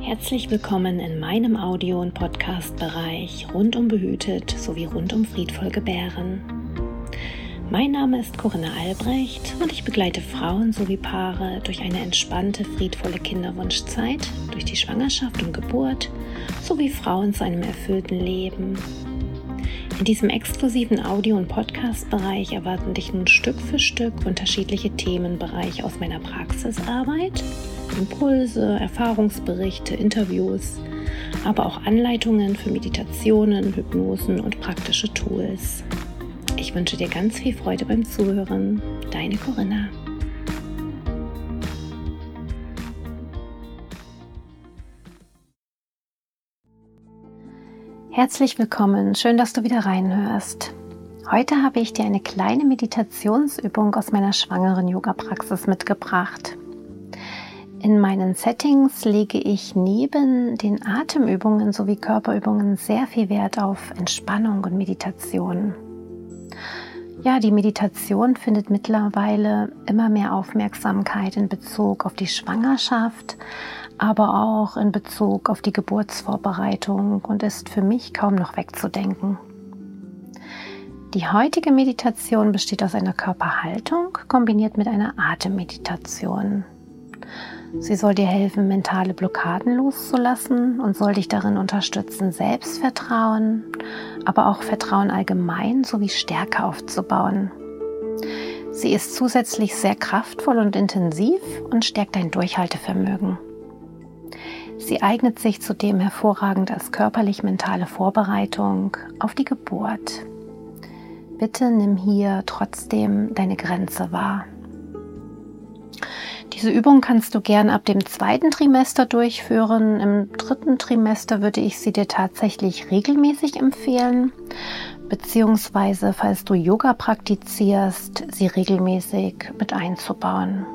Herzlich willkommen in meinem Audio- und Podcast-Bereich rundum behütet sowie rundum friedvoll gebären. Mein Name ist Corinna Albrecht und ich begleite Frauen sowie Paare durch eine entspannte, friedvolle Kinderwunschzeit, durch die Schwangerschaft und Geburt sowie Frauen zu einem erfüllten Leben. In diesem exklusiven Audio- und Podcast-Bereich erwarten dich nun Stück für Stück unterschiedliche Themenbereiche aus meiner Praxisarbeit, Impulse, Erfahrungsberichte, Interviews, aber auch Anleitungen für Meditationen, Hypnosen und praktische Tools. Ich wünsche dir ganz viel Freude beim Zuhören. Deine Corinna. Herzlich willkommen, schön, dass du wieder reinhörst. Heute habe ich dir eine kleine Meditationsübung aus meiner schwangeren Yoga-Praxis mitgebracht. In meinen Settings lege ich neben den Atemübungen sowie Körperübungen sehr viel Wert auf Entspannung und Meditation. Ja, die Meditation findet mittlerweile immer mehr Aufmerksamkeit in Bezug auf die Schwangerschaft, aber auch in Bezug auf die Geburtsvorbereitung und ist für mich kaum noch wegzudenken. Die heutige Meditation besteht aus einer Körperhaltung kombiniert mit einer Atemmeditation. Sie soll dir helfen, mentale Blockaden loszulassen und soll dich darin unterstützen, Selbstvertrauen, aber auch Vertrauen allgemein sowie Stärke aufzubauen. Sie ist zusätzlich sehr kraftvoll und intensiv und stärkt dein Durchhaltevermögen. Sie eignet sich zudem hervorragend als körperlich-mentale Vorbereitung auf die Geburt. Bitte nimm hier trotzdem deine Grenze wahr. Diese Übung kannst du gern ab dem zweiten Trimester durchführen. Im dritten Trimester würde ich sie dir tatsächlich regelmäßig empfehlen, beziehungsweise falls du Yoga praktizierst, sie regelmäßig mit einzubauen.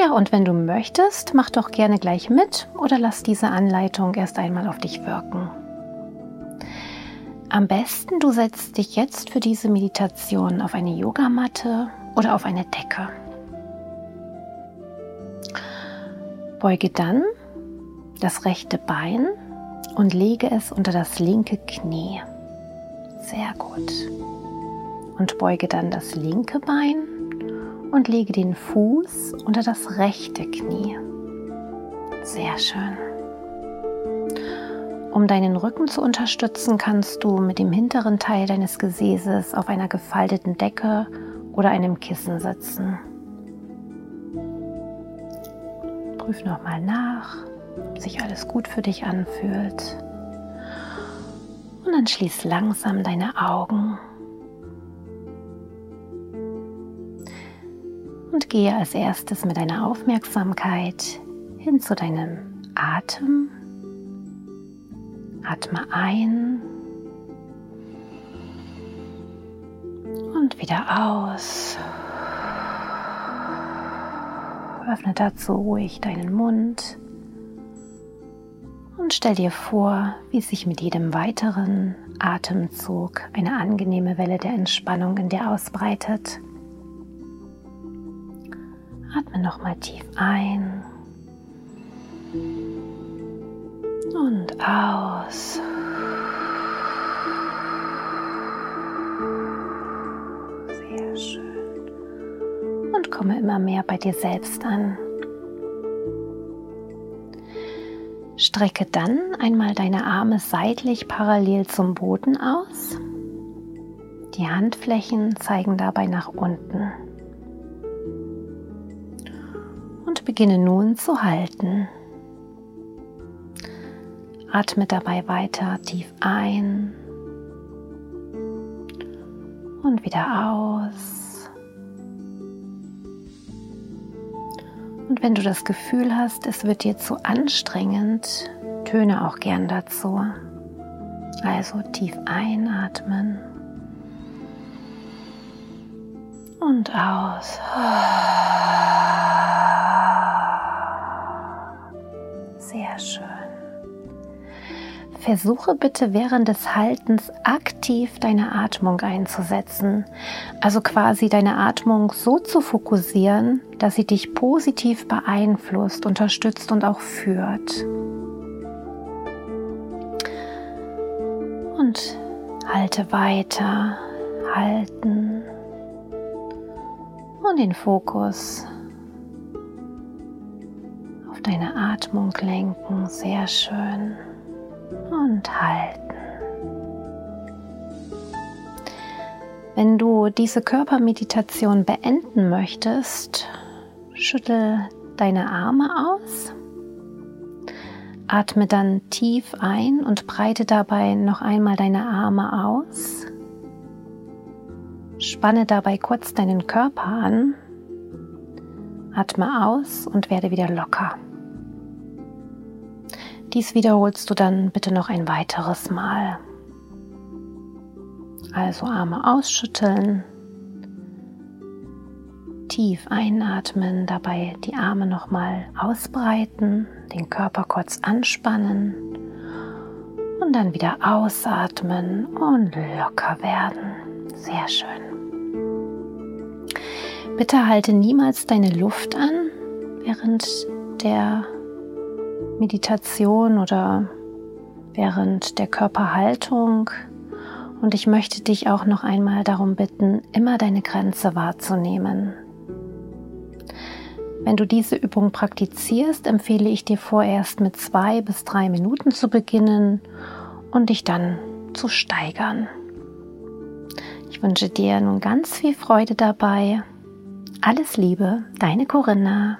Ja, und wenn du möchtest, mach doch gerne gleich mit oder lass diese Anleitung erst einmal auf dich wirken. Am besten du setzt dich jetzt für diese Meditation auf eine Yogamatte oder auf eine Decke. Beuge dann das rechte Bein und lege es unter das linke Knie. Sehr gut. Und beuge dann das linke Bein und lege den Fuß unter das rechte Knie. Sehr schön. Um deinen Rücken zu unterstützen, kannst du mit dem hinteren Teil deines Gesäßes auf einer gefalteten Decke oder einem Kissen sitzen. Prüf nochmal nach, ob sich alles gut für dich anfühlt. Und dann schließ langsam deine Augen. Gehe als erstes mit deiner Aufmerksamkeit hin zu deinem Atem. Atme ein und wieder aus. Öffne dazu ruhig deinen Mund und stell dir vor, wie sich mit jedem weiteren Atemzug eine angenehme Welle der Entspannung in dir ausbreitet. Atme nochmal tief ein und aus. komme immer mehr bei dir selbst an. Strecke dann einmal deine Arme seitlich parallel zum Boden aus. Die Handflächen zeigen dabei nach unten. Beginne nun zu halten. Atme dabei weiter tief ein und wieder aus. Und wenn du das Gefühl hast, es wird dir zu anstrengend, töne auch gern dazu. Also tief einatmen und aus. Sehr schön. Versuche bitte während des Haltens aktiv deine Atmung einzusetzen. Also quasi deine Atmung so zu fokussieren, dass sie dich positiv beeinflusst, unterstützt und auch führt. Und halte weiter, halten und den Fokus deine Atmung lenken. Sehr schön. Und halten. Wenn du diese Körpermeditation beenden möchtest, schüttel deine Arme aus. Atme dann tief ein und breite dabei noch einmal deine Arme aus. Spanne dabei kurz deinen Körper an. Atme aus und werde wieder locker. Dies wiederholst du dann bitte noch ein weiteres Mal. Also Arme ausschütteln, tief einatmen, dabei die Arme nochmal ausbreiten, den Körper kurz anspannen und dann wieder ausatmen und locker werden. Sehr schön. Bitte halte niemals deine Luft an während der Meditation oder während der Körperhaltung. Und ich möchte dich auch noch einmal darum bitten, immer deine Grenze wahrzunehmen. Wenn du diese Übung praktizierst, empfehle ich dir vorerst mit zwei bis drei Minuten zu beginnen und dich dann zu steigern. Ich wünsche dir nun ganz viel Freude dabei. Alles Liebe, deine Corinna.